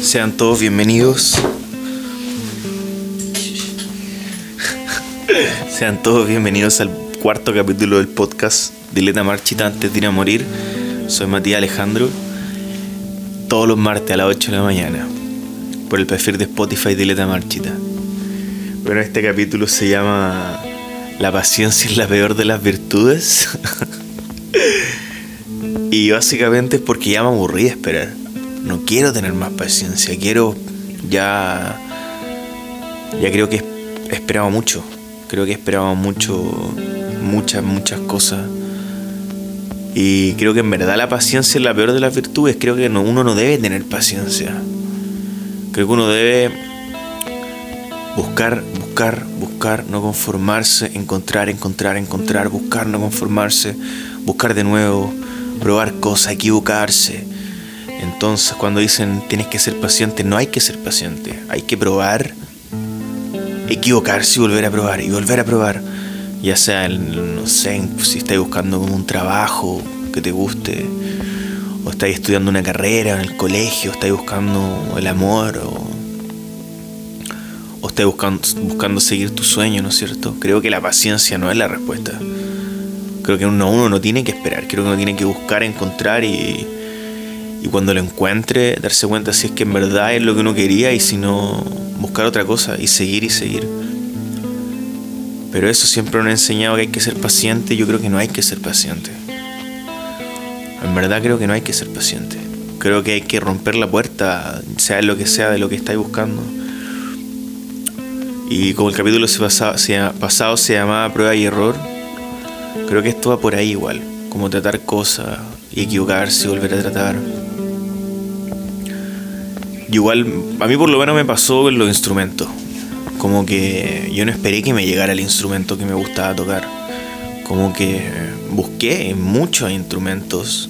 Sean todos bienvenidos. Sean todos bienvenidos al cuarto capítulo del podcast Dileta Marchita antes de ir a morir. Soy Matías Alejandro. Todos los martes a las 8 de la mañana. Por el perfil de Spotify Dileta Marchita. Bueno, este capítulo se llama La paciencia es la peor de las virtudes. y básicamente es porque ya me aburrí de esperar no quiero tener más paciencia, quiero ya ya creo que he esperado mucho, creo que he esperado mucho muchas muchas cosas. Y creo que en verdad la paciencia es la peor de las virtudes, creo que uno no debe tener paciencia. Creo que uno debe buscar, buscar, buscar, no conformarse, encontrar, encontrar, encontrar, buscar, no conformarse, buscar de nuevo, probar cosas, equivocarse, entonces cuando dicen tienes que ser paciente, no hay que ser paciente, hay que probar, equivocarse y volver a probar y volver a probar. Ya sea, no sé, si estás buscando un trabajo que te guste, o estás estudiando una carrera en el colegio, estás buscando el amor, o, o estás buscando, buscando seguir tu sueño, ¿no es cierto? Creo que la paciencia no es la respuesta. Creo que uno, uno no tiene que esperar, creo que uno tiene que buscar, encontrar y, y cuando lo encuentre darse cuenta si es que en verdad es lo que uno quería y si no buscar otra cosa y seguir y seguir. Pero eso siempre nos ha enseñado que hay que ser paciente yo creo que no hay que ser paciente. En verdad creo que no hay que ser paciente. Creo que hay que romper la puerta, sea lo que sea de lo que estáis buscando. Y como el capítulo pasado se llamaba prueba y error, creo que esto va por ahí igual. Como tratar cosas y equivocarse y volver a tratar igual, a mí por lo menos me pasó con los instrumentos. Como que yo no esperé que me llegara el instrumento que me gustaba tocar. Como que busqué muchos instrumentos.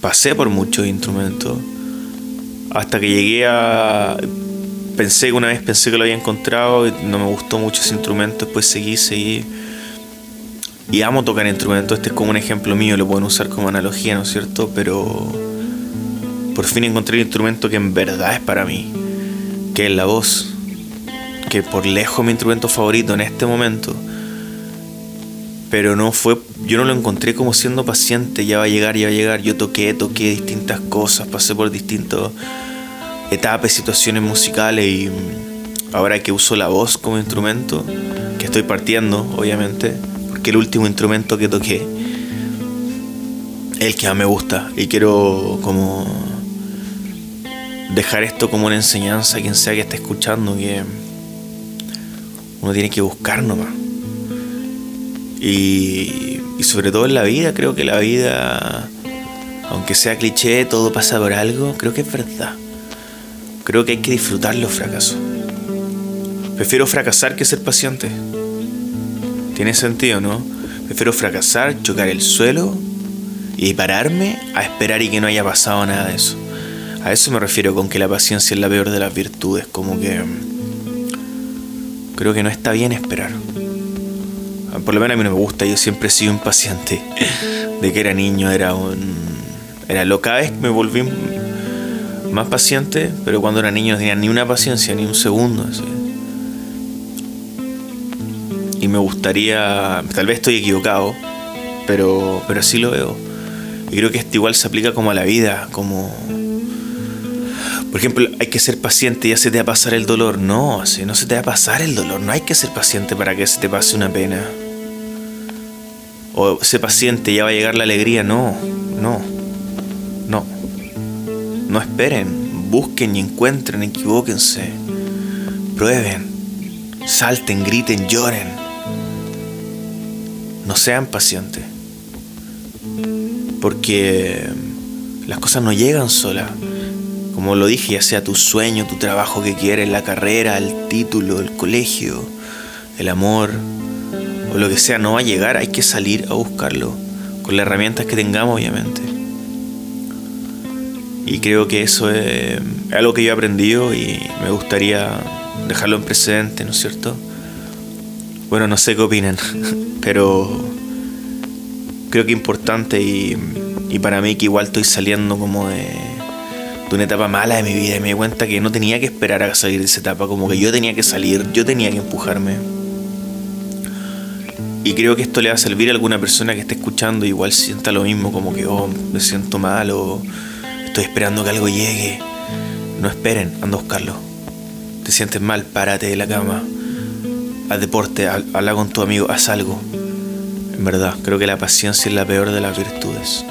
Pasé por muchos instrumentos. Hasta que llegué a... Pensé que una vez pensé que lo había encontrado no me gustó mucho ese instrumento. Después seguí, seguí. Y amo tocar instrumentos. Este es como un ejemplo mío, lo pueden usar como analogía, ¿no es cierto? Pero por fin encontré el instrumento que en verdad es para mí, que es la voz, que por lejos mi instrumento favorito en este momento. Pero no fue, yo no lo encontré como siendo paciente, ya va a llegar, ya va a llegar. Yo toqué, toqué distintas cosas, pasé por distintas etapas, situaciones musicales y ahora que uso la voz como instrumento, que estoy partiendo, obviamente, porque el último instrumento que toqué el que más me gusta y quiero como dejar esto como una enseñanza a quien sea que esté escuchando, que uno tiene que buscar nomás. Y sobre todo en la vida, creo que la vida, aunque sea cliché, todo pasa por algo, creo que es verdad. Creo que hay que disfrutar los fracasos. Prefiero fracasar que ser paciente. Tiene sentido, ¿no? Prefiero fracasar, chocar el suelo y pararme a esperar y que no haya pasado nada de eso. A eso me refiero con que la paciencia es la peor de las virtudes, como que creo que no está bien esperar. Por lo menos a mí no me gusta, yo siempre he sido impaciente. De que era niño era un... Era lo cada vez me volví más paciente, pero cuando era niño no tenía ni una paciencia, ni un segundo. Y me gustaría, tal vez estoy equivocado, pero, pero así lo veo. Y creo que esto igual se aplica como a la vida, como por ejemplo, hay que ser paciente, ya se te va a pasar el dolor. No, no se te va a pasar el dolor. No hay que ser paciente para que se te pase una pena. O ser paciente, ya va a llegar la alegría. No, no, no. No esperen, busquen y encuentren, equivóquense. Prueben, salten, griten, lloren. No sean pacientes. Porque las cosas no llegan solas como lo dije, ya sea tu sueño, tu trabajo que quieres, la carrera, el título, el colegio, el amor, o lo que sea, no va a llegar, hay que salir a buscarlo, con las herramientas que tengamos, obviamente. Y creo que eso es algo que yo he aprendido y me gustaría dejarlo en precedente, ¿no es cierto? Bueno, no sé qué opinan, pero creo que importante y, y para mí que igual estoy saliendo como de de una etapa mala de mi vida y me di cuenta que no tenía que esperar a salir de esa etapa, como que yo tenía que salir, yo tenía que empujarme. Y creo que esto le va a servir a alguna persona que esté escuchando igual sienta lo mismo, como que, oh, me siento mal o estoy esperando que algo llegue. No esperen, anda a buscarlo. Te sientes mal, párate de la cama. Haz deporte, habla con tu amigo, haz algo. En verdad, creo que la paciencia es la peor de las virtudes.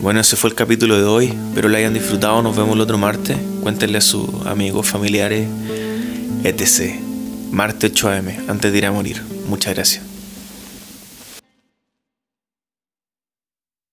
Bueno, ese fue el capítulo de hoy. Espero lo hayan disfrutado. Nos vemos el otro martes. Cuéntenle a sus amigos, familiares, etc. Martes 8 am, antes de ir a morir. Muchas gracias.